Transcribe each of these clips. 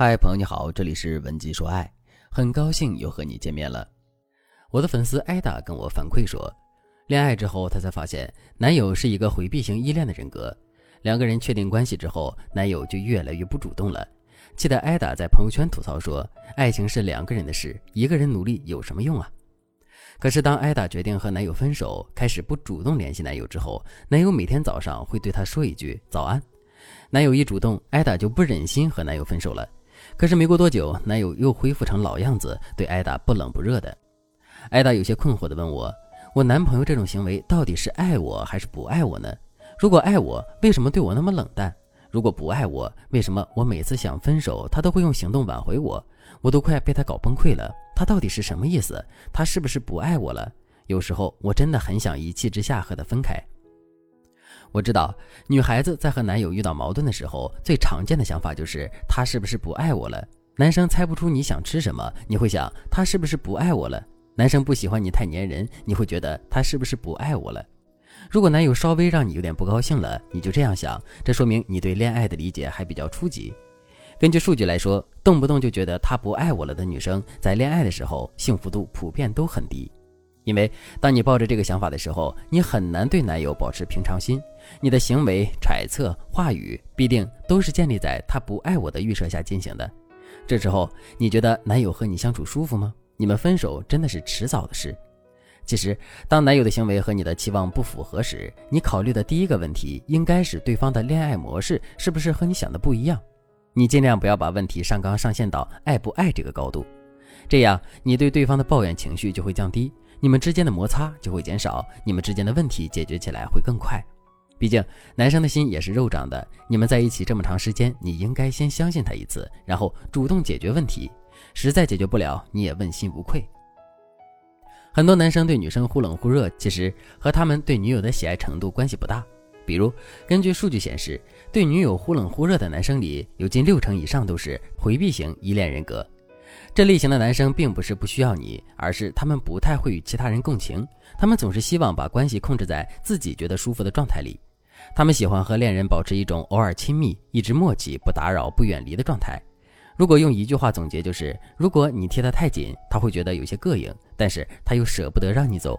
嗨，朋友你好，这里是文姬说爱，很高兴又和你见面了。我的粉丝艾达跟我反馈说，恋爱之后她才发现男友是一个回避型依恋的人格。两个人确定关系之后，男友就越来越不主动了，气得艾达在朋友圈吐槽说：“爱情是两个人的事，一个人努力有什么用啊？”可是当艾达决定和男友分手，开始不主动联系男友之后，男友每天早上会对她说一句早安。男友一主动，艾达就不忍心和男友分手了。可是没过多久，男友又恢复成老样子，对艾达不冷不热的。艾达有些困惑地问我：“我男朋友这种行为到底是爱我还是不爱我呢？如果爱我，为什么对我那么冷淡？如果不爱我，为什么我每次想分手，他都会用行动挽回我？我都快被他搞崩溃了。他到底是什么意思？他是不是不爱我了？有时候我真的很想一气之下和他分开。”我知道，女孩子在和男友遇到矛盾的时候，最常见的想法就是他是不是不爱我了。男生猜不出你想吃什么，你会想他是不是不爱我了。男生不喜欢你太粘人，你会觉得他是不是不爱我了。如果男友稍微让你有点不高兴了，你就这样想，这说明你对恋爱的理解还比较初级。根据数据来说，动不动就觉得他不爱我了的女生，在恋爱的时候幸福度普遍都很低。因为当你抱着这个想法的时候，你很难对男友保持平常心，你的行为、揣测、话语必定都是建立在他不爱我的预设下进行的。这时候，你觉得男友和你相处舒服吗？你们分手真的是迟早的事。其实，当男友的行为和你的期望不符合时，你考虑的第一个问题应该是对方的恋爱模式是不是和你想的不一样。你尽量不要把问题上纲上线到爱不爱这个高度，这样你对对方的抱怨情绪就会降低。你们之间的摩擦就会减少，你们之间的问题解决起来会更快。毕竟男生的心也是肉长的，你们在一起这么长时间，你应该先相信他一次，然后主动解决问题。实在解决不了，你也问心无愧。很多男生对女生忽冷忽热，其实和他们对女友的喜爱程度关系不大。比如，根据数据显示，对女友忽冷忽热的男生里，有近六成以上都是回避型依恋人格。这类型的男生并不是不需要你，而是他们不太会与其他人共情。他们总是希望把关系控制在自己觉得舒服的状态里。他们喜欢和恋人保持一种偶尔亲密、一直默契、不打扰、不远离的状态。如果用一句话总结，就是如果你贴得太紧，他会觉得有些膈应，但是他又舍不得让你走。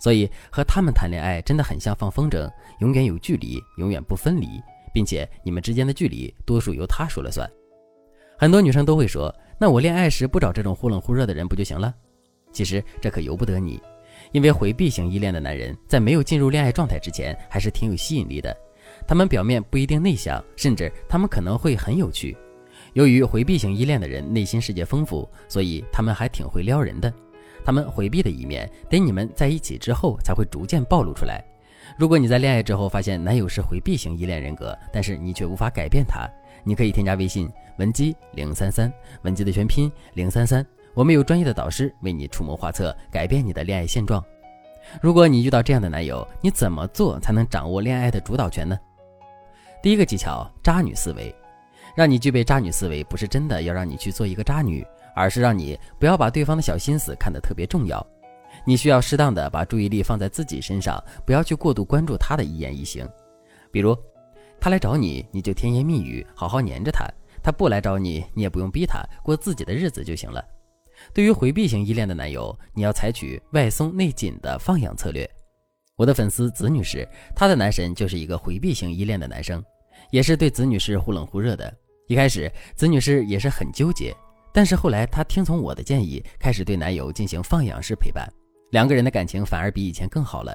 所以和他们谈恋爱真的很像放风筝，永远有距离，永远不分离，并且你们之间的距离多数由他说了算。很多女生都会说。那我恋爱时不找这种忽冷忽热的人不就行了？其实这可由不得你，因为回避型依恋的男人在没有进入恋爱状态之前还是挺有吸引力的。他们表面不一定内向，甚至他们可能会很有趣。由于回避型依恋的人内心世界丰富，所以他们还挺会撩人的。他们回避的一面，得你们在一起之后才会逐渐暴露出来。如果你在恋爱之后发现男友是回避型依恋人格，但是你却无法改变他。你可以添加微信文姬零三三，文姬的全拼零三三，我们有专业的导师为你出谋划策，改变你的恋爱现状。如果你遇到这样的男友，你怎么做才能掌握恋爱的主导权呢？第一个技巧，渣女思维，让你具备渣女思维，不是真的要让你去做一个渣女，而是让你不要把对方的小心思看得特别重要。你需要适当的把注意力放在自己身上，不要去过度关注他的一言一行，比如。他来找你，你就甜言蜜语，好好黏着他；他不来找你，你也不用逼他，过自己的日子就行了。对于回避型依恋的男友，你要采取外松内紧的放养策略。我的粉丝子女士，她的男神就是一个回避型依恋的男生，也是对子女士忽冷忽热的。一开始，子女士也是很纠结，但是后来她听从我的建议，开始对男友进行放养式陪伴，两个人的感情反而比以前更好了。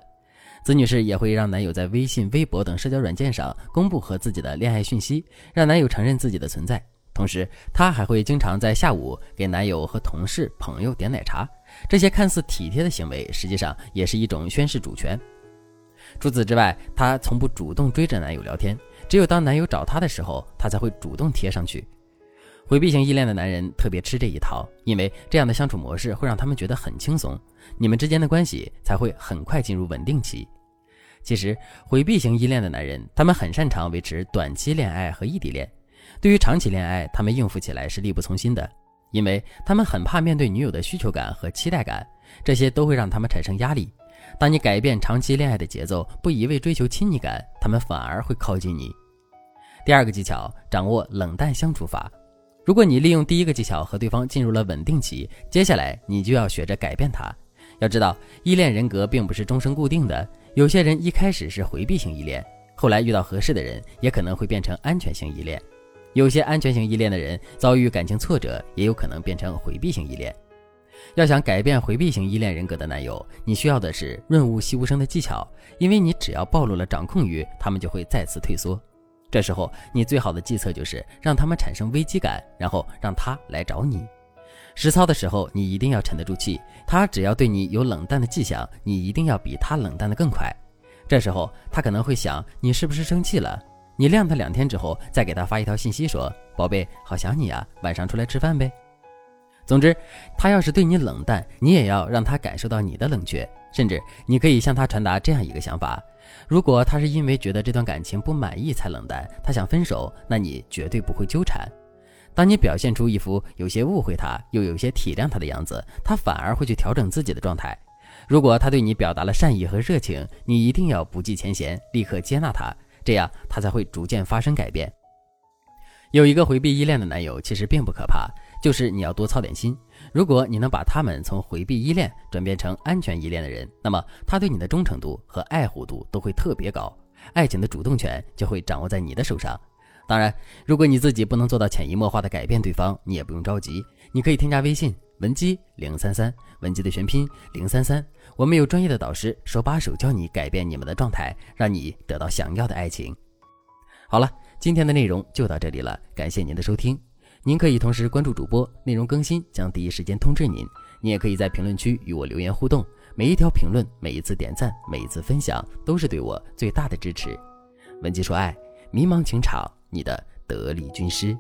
子女士也会让男友在微信、微博等社交软件上公布和自己的恋爱讯息，让男友承认自己的存在。同时，她还会经常在下午给男友和同事、朋友点奶茶。这些看似体贴的行为，实际上也是一种宣示主权。除此之外，她从不主动追着男友聊天，只有当男友找她的时候，她才会主动贴上去。回避型依恋的男人特别吃这一套，因为这样的相处模式会让他们觉得很轻松，你们之间的关系才会很快进入稳定期。其实，回避型依恋的男人，他们很擅长维持短期恋爱和异地恋。对于长期恋爱，他们应付起来是力不从心的，因为他们很怕面对女友的需求感和期待感，这些都会让他们产生压力。当你改变长期恋爱的节奏，不一味追求亲密感，他们反而会靠近你。第二个技巧，掌握冷淡相处法。如果你利用第一个技巧和对方进入了稳定期，接下来你就要学着改变他。要知道，依恋人格并不是终生固定的。有些人一开始是回避型依恋，后来遇到合适的人，也可能会变成安全型依恋。有些安全型依恋的人遭遇感情挫折，也有可能变成回避型依恋。要想改变回避型依恋人格的男友，你需要的是润物细无声的技巧，因为你只要暴露了掌控欲，他们就会再次退缩。这时候，你最好的计策就是让他们产生危机感，然后让他来找你。实操的时候，你一定要沉得住气。他只要对你有冷淡的迹象，你一定要比他冷淡的更快。这时候，他可能会想你是不是生气了？你晾他两天之后，再给他发一条信息说：“宝贝，好想你啊，晚上出来吃饭呗。”总之，他要是对你冷淡，你也要让他感受到你的冷却。甚至，你可以向他传达这样一个想法：如果他是因为觉得这段感情不满意才冷淡，他想分手，那你绝对不会纠缠。当你表现出一副有些误会他，又有些体谅他的样子，他反而会去调整自己的状态。如果他对你表达了善意和热情，你一定要不计前嫌，立刻接纳他，这样他才会逐渐发生改变。有一个回避依恋的男友其实并不可怕，就是你要多操点心。如果你能把他们从回避依恋转变成安全依恋的人，那么他对你的忠诚度和爱护度都会特别高，爱情的主动权就会掌握在你的手上。当然，如果你自己不能做到潜移默化的改变对方，你也不用着急，你可以添加微信文姬零三三，文姬的全拼零三三，我们有专业的导师手把手教你改变你们的状态，让你得到想要的爱情。好了，今天的内容就到这里了，感谢您的收听。您可以同时关注主播，内容更新将第一时间通知您。你也可以在评论区与我留言互动，每一条评论、每一次点赞、每一次分享，都是对我最大的支持。文姬说爱，迷茫情场。你的得力军师。